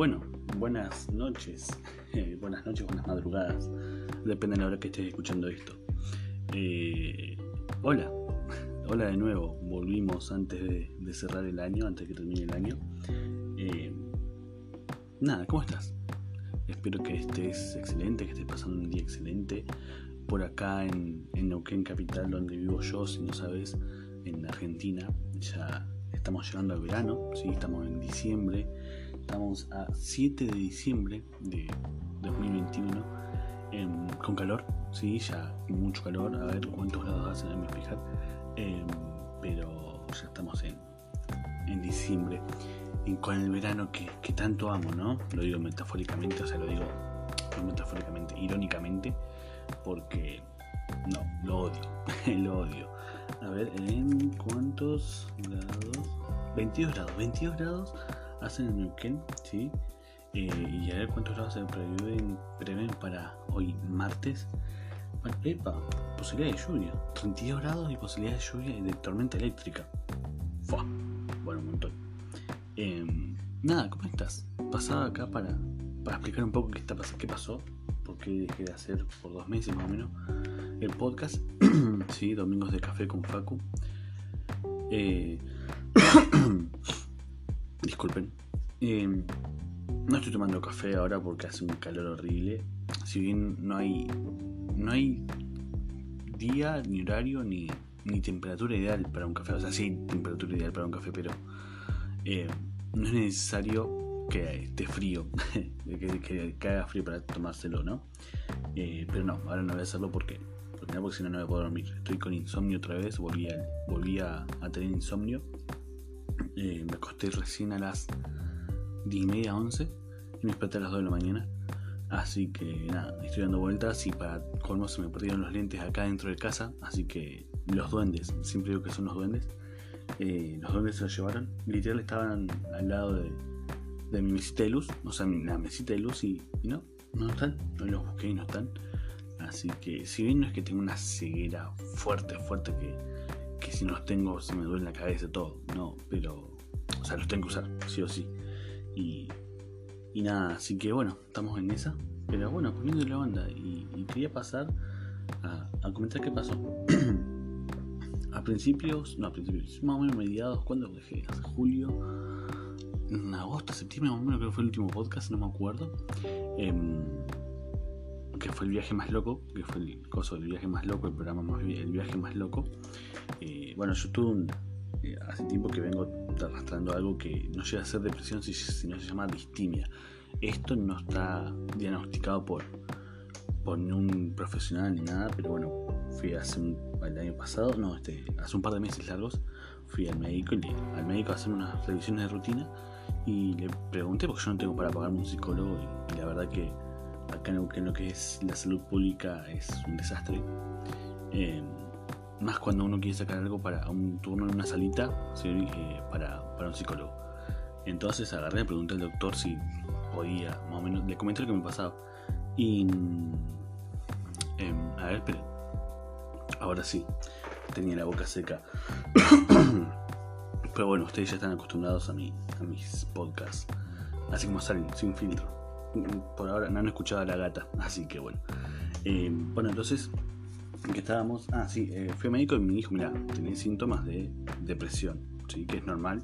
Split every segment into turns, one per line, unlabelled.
Bueno, buenas noches, eh, buenas noches, buenas madrugadas, depende de la hora que estés escuchando esto. Eh, hola, hola de nuevo, volvimos antes de, cerrar el año, antes que termine el año. Eh, nada, ¿cómo estás? Espero que estés excelente, que estés pasando un día excelente. Por acá en, en Neuquén Capital, donde vivo yo, si no sabes, en Argentina, ya estamos llegando al verano, ¿sí? estamos en diciembre Estamos a 7 de diciembre de 2021 em, con calor, sí, ya mucho calor. A ver cuántos grados hace, déjame fijar. Em, pero ya estamos en, en diciembre con el verano que, tanto amo, ¿no? Lo digo metafóricamente, o sea, lo digo metafóricamente, irónicamente, porque no, lo odio, lo odio. A ver, ¿en cuántos grados? 22 grados, 22 grados hacen en Neuquén, ¿sí? Eh, y a ver cuántos grados se prevén, prevén para hoy martes. Bueno, epa, posibilidad de lluvia. 32 grados y posibilidad de lluvia y de tormenta eléctrica. Fua. Bueno, un montón. Em, nada, ¿cómo estás? Pasaba acá para, para explicar un poco qué, está, qué pasó, por qué dejé de hacer por dos meses más o menos el podcast. sí, Domingos de Café con Facu. Eh, disculpen. Em, no estoy tomando café ahora porque hace un calor horrible. Si bien no hay. no hay día, ni horario, ni, ni temperatura ideal para un café. O sea, sí hay temperatura ideal para un café, pero eh, no es necesario que esté frío, que, que, haga frío para tomárselo, ¿no? Eh, pero no, ahora no voy a hacerlo porque, porque, si no, no voy a poder dormir. Estoy con insomnio otra vez, volví a, volví a tener insomnio eh, me acosté recién a las 10 y media, 11 y me desperté a las 2 de la mañana. Así que nada, estoy dando vueltas y para colmo se me perdieron los lentes acá dentro de casa. Así que los duendes, siempre digo que son los duendes. Eh, los duendes se los llevaron. Literal estaban al lado de, de mi mesita de luz, o sea, la mesita de luz y, no, no están. No los busqué y no están. Así que si bien no es que tengo una ceguera fuerte, fuerte que que si no los tengo se me duele la cabeza todo, no, pero, o sea, los tengo que usar, sí o sí. Y, y nada, así que bueno, estamos en esa, pero bueno, poniendo la onda y, quería pasar a, comentar qué pasó. a principios, no, a principios, más o menos mediados, ¿cuándo dejé? Hace julio, agosto, septiembre, más o menos creo que fue el último podcast, no me acuerdo. Em, que fue el viaje más loco, que fue el coso del viaje más loco, el programa más el viaje más loco. Eh, bueno, yo tuve eh, hace tiempo que vengo arrastrando algo que no llega a ser depresión, sino se llama distimia. Esto no está diagnosticado por, por un profesional ni nada, pero bueno, fui hace un, el año pasado, no, este, hace un par de meses largos, fui al médico y al médico a hacer unas revisiones de rutina y le pregunté porque yo no tengo para pagarme un psicólogo y, la verdad que acá en lo que es la salud pública es un desastre. Eh, más cuando uno quiere sacar algo para un turno en una salita eh, para, un psicólogo. Entonces agarré, le pregunté al doctor si podía, más o menos, le comenté lo que me pasaba. Y. Em, a ver, pero. Ahora sí, tenía la boca seca. pero bueno, ustedes ya están acostumbrados a, mi, a mis podcasts. Así como salen, sin filtro. Por ahora no han escuchado a la gata, así que bueno. Em, bueno, entonces que estábamos, ah, sí, eh, fui médico y me dijo, mira, tenés síntomas de depresión, ¿sí? que es normal.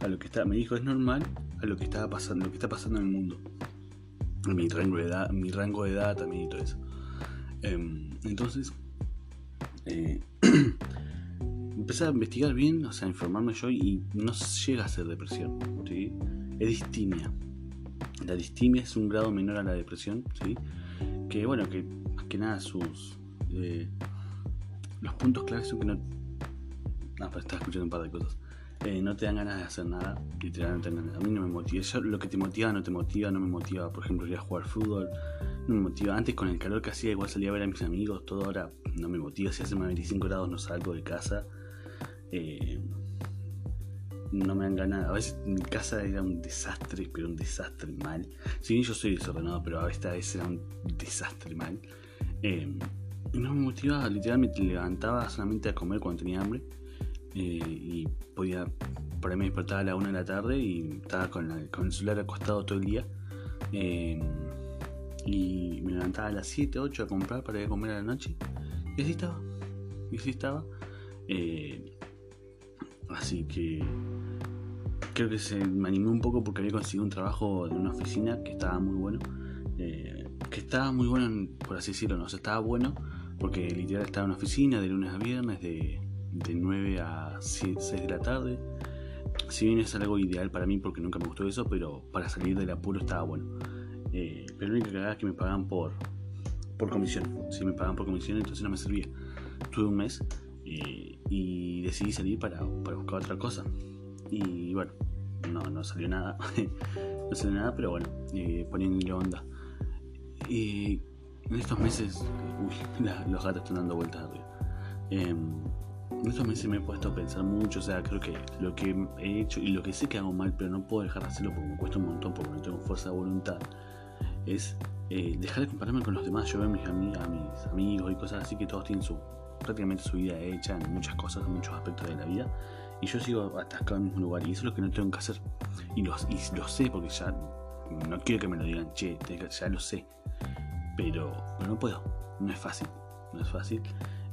A lo que está, me dijo, es normal a lo que estaba pasando, lo que está pasando en el mundo. Mi rango de edad, mi rango de edad también y todo eso. Em, entonces, eh, empecé a investigar bien, o sea, a informarme yo y no llega a ser depresión, ¿sí? Es distimia. La distimia es un grado menor a la depresión, ¿sí? Que bueno, que más que nada sus, los puntos claves son que no. No, pero estaba escuchando un par de cosas. Eh, no te dan ganas de hacer nada, literalmente A mí no me motiva. lo que te motiva no te motiva, no me motiva, por ejemplo, ir a jugar fútbol. No me motiva. Antes con el calor que hacía, igual salía a ver a mis amigos, todo ahora no me motiva. Si hace más de 25 grados no salgo de casa. Eh, no me dan ganas. A veces mi casa era un desastre, pero un desastre mal. Si bien yo soy desordenado, pero a veces era un desastre mal. Eh, no me motivaba, literalmente levantaba solamente a comer cuando tenía hambre. y podía, por ahí me despertaba a la 1 de la tarde y estaba con, el celular acostado todo el día. y me levantaba a las 7, 8 a comprar para ir a comer a la noche. Y así estaba. Y así estaba. Así que creo que se me animé un poco porque había conseguido un trabajo en una oficina que estaba muy bueno. Eh, que estaba muy bueno, por así decirlo, no, o sea, estaba bueno porque literal estaba en una oficina de lunes a viernes de, de 9 a 6 de la tarde. Si bien es algo ideal para mí porque nunca me gustó eso, pero para salir del apuro estaba bueno. Eh, pero lo único que es que me pagaban por, por comisión. Si me pagaban por comisión, entonces no me servía. Tuve un mes eh, y decidí salir para, para buscar otra cosa. Y bueno, no, no salió nada. no salió nada, pero bueno, eh, poniéndole onda. Y en estos meses, uy, los gatos están dando vueltas arriba. Em, en estos meses me he puesto a pensar mucho, o sea, creo que lo que he hecho y lo que sé que hago mal, pero no puedo dejar de hacerlo porque me cuesta un montón, porque no tengo fuerza de voluntad, es eh, dejar de compararme con los demás. Yo veo a mis, a mis amigos y cosas así que todos tienen su prácticamente su vida hecha en muchas cosas, en muchos aspectos de la vida y yo sigo atascado en el mismo lugar. Y eso es lo que no tengo que hacer. Y lo, lo sé porque ya no quiero que me lo digan, che, ya lo sé. Pero, no puedo. No es fácil. No es fácil.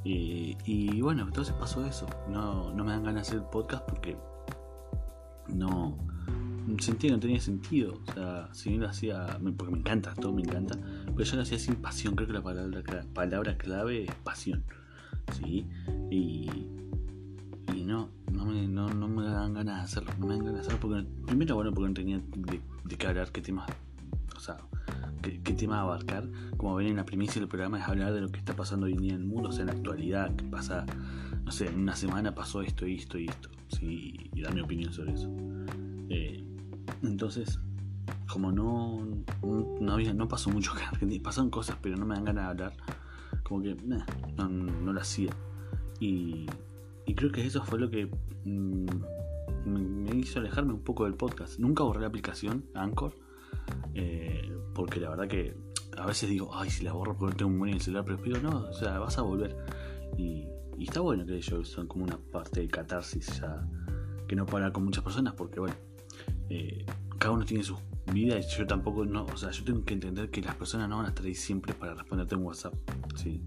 y bueno, entonces pasó eso. No, no me dan ganas de hacer podcast porque no sentía que no tenía sentido. O sea, si bien lo hacía, porque me encanta, todo me encanta, pero yo lo hacía sin pasión. Creo que la palabra, palabra clave es pasión. ¿Sí? Y, y no, no me, no, no me dan ganas de hacerlo. No me dan ganas de hacerlo porque, primero, bueno, porque no tenía de, de qué hablar, qué tema, o sea, qué, tema abarcar. Como ven en la primicia del programa es hablar de lo que está pasando hoy en día en el mundo, o sea, en la actualidad, que pasa, no sé, en una semana pasó esto y esto y esto, ¿sí? y dar mi opinión sobre eso. Eh, entonces, como no, no, había, no pasó mucho que Argentina, pasaron cosas, pero no me dan ganas de hablar, como que, no, no lo hacía. Y y creo que eso fue lo que mm, me hizo alejarme un poco del podcast. Nunca borré la aplicación Anchor, eh, porque la verdad que a veces digo, ay, si la borro porque tengo un buen en el celular, pero digo, no, o sea, vas a volver. Y, está bueno que ellos son como una parte de catarsis ya que no puedo hablar con muchas personas, porque bueno, eh, cada uno tiene su vida y yo tampoco, no, o sea, yo tengo que entender que las personas no van a estar ahí siempre para responderte en WhatsApp, ¿sí?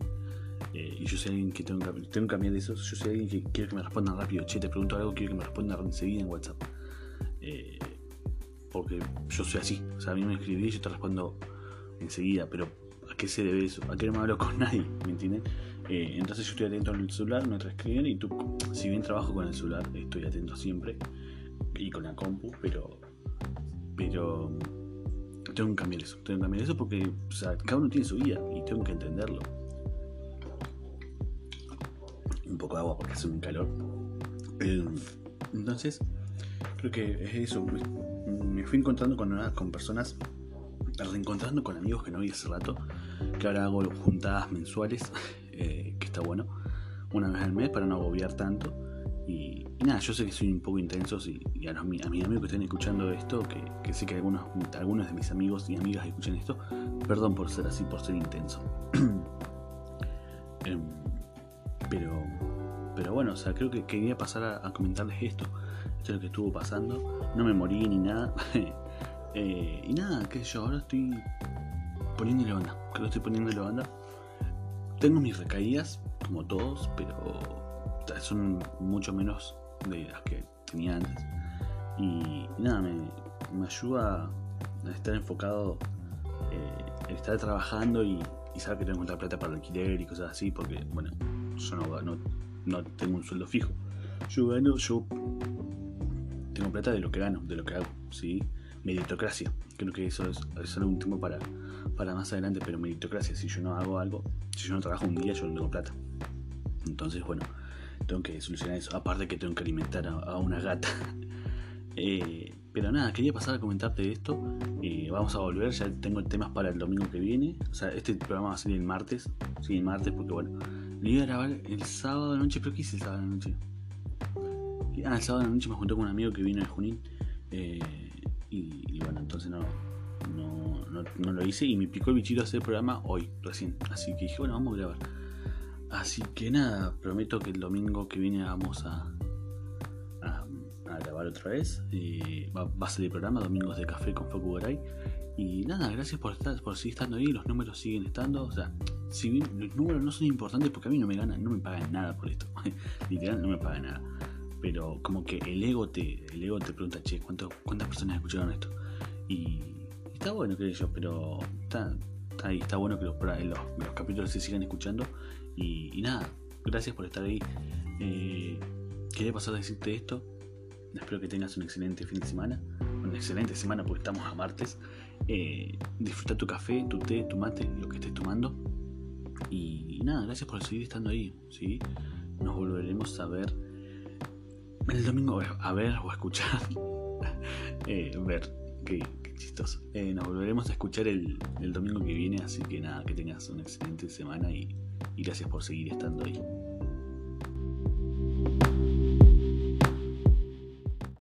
Eh, y yo soy alguien que tengo, tengo que cambiar de eso. Yo soy alguien que quiere que me respondan rápido. Che, te pregunto algo, quiero que me respondan enseguida en WhatsApp. Eh, porque yo soy así. O sea, a mí me escribí y yo te respondo enseguida. Pero ¿a qué se debe eso? ¿A qué no me hablo con nadie? ¿Me entienden? Eh, entonces yo estoy atento al celular mientras escriben y tú, si bien trabajo con el celular, estoy atento siempre. Y con la compu, pero... Pero... Tengo que cambiar eso. Tengo que cambiar eso porque cada uno tiene su vida y tengo que entenderlo un poco de agua porque hace un calor. Eh, entonces, creo que es eso. Me fui encontrando con, con personas, reencontrando con amigos que no vi hace rato, que ahora hago juntadas mensuales, eh, que está bueno, una vez al mes para no agobiar tanto. Y, nada, yo sé que soy un poco intenso y, a, mis amigos que estén escuchando esto, que, que, sé que algunos, algunos de mis amigos y amigas escuchan esto, perdón por ser así, por ser intenso. Em, pero, pero bueno, o sea, creo que quería pasar a, comentarles esto. Esto es lo que estuvo pasando. No me morí ni nada. Eh, y nada, qué sé yo, ahora estoy poniéndole onda. Creo que estoy poniéndole onda. Tengo mis recaídas, como todos, pero son mucho menos de las que tenía antes. Y, nada, me, ayuda a estar enfocado, eh, estar trabajando y, y saber que tengo que encontrar plata para el alquiler y cosas así, porque, bueno, yo no, no, tengo un sueldo fijo. Yo gano, yo tengo plata de lo que gano, de lo que hago, ¿sí? Meritocracia, creo que eso es, es un último para, para más adelante, pero meritocracia, si yo no hago algo, si yo no trabajo un día, yo no tengo plata. Entonces, bueno, tengo que solucionar eso. Aparte que tengo que alimentar a, una gata. Eh, pero nada, quería pasar a comentarte esto. Eh, vamos a volver, ya tengo temas para el domingo que viene. O sea, este programa va a ser el martes. Sí, el martes, porque bueno, le iba a grabar el sábado de noche, pero ¿qué hice el sábado de noche? Ah, el sábado de noche me junté con un amigo que vino de Junín. Eh, y, bueno, entonces no, no, lo hice y me picó el bichito hacer el programa hoy, recién. Así que dije, bueno, vamos a grabar. Así que nada, prometo que el domingo que viene vamos a, a grabar otra vez. Eh, va, a salir el programa Domingos de Café con Facu Garay. Y nada, gracias por estar, por seguir estando ahí. Los números siguen estando. O sea, si los números no son importantes porque a mí no me ganan, no me pagan nada por esto. Literal, no me pagan nada. Pero como que el ego te, el ego te pregunta, che, ¿cuántas personas escucharon esto? Y, está bueno, creo yo, pero está, ahí, está bueno que los, los, capítulos se sigan escuchando. Y, nada, gracias por estar ahí. Eh, quería pasar a decirte esto. Espero que tengas un excelente fin de semana. Una excelente semana porque estamos a martes. Eh, disfruta tu café, tu té, tu mate, lo que estés tomando. Y, nada, gracias por seguir estando ahí. ¿sí? Nos volveremos a ver el domingo, a ver o a escuchar. eh, ver, qué, chistoso. Eh, nos volveremos a escuchar el, el, domingo que viene. Así que nada, que tengas una excelente semana y, y gracias por seguir estando ahí.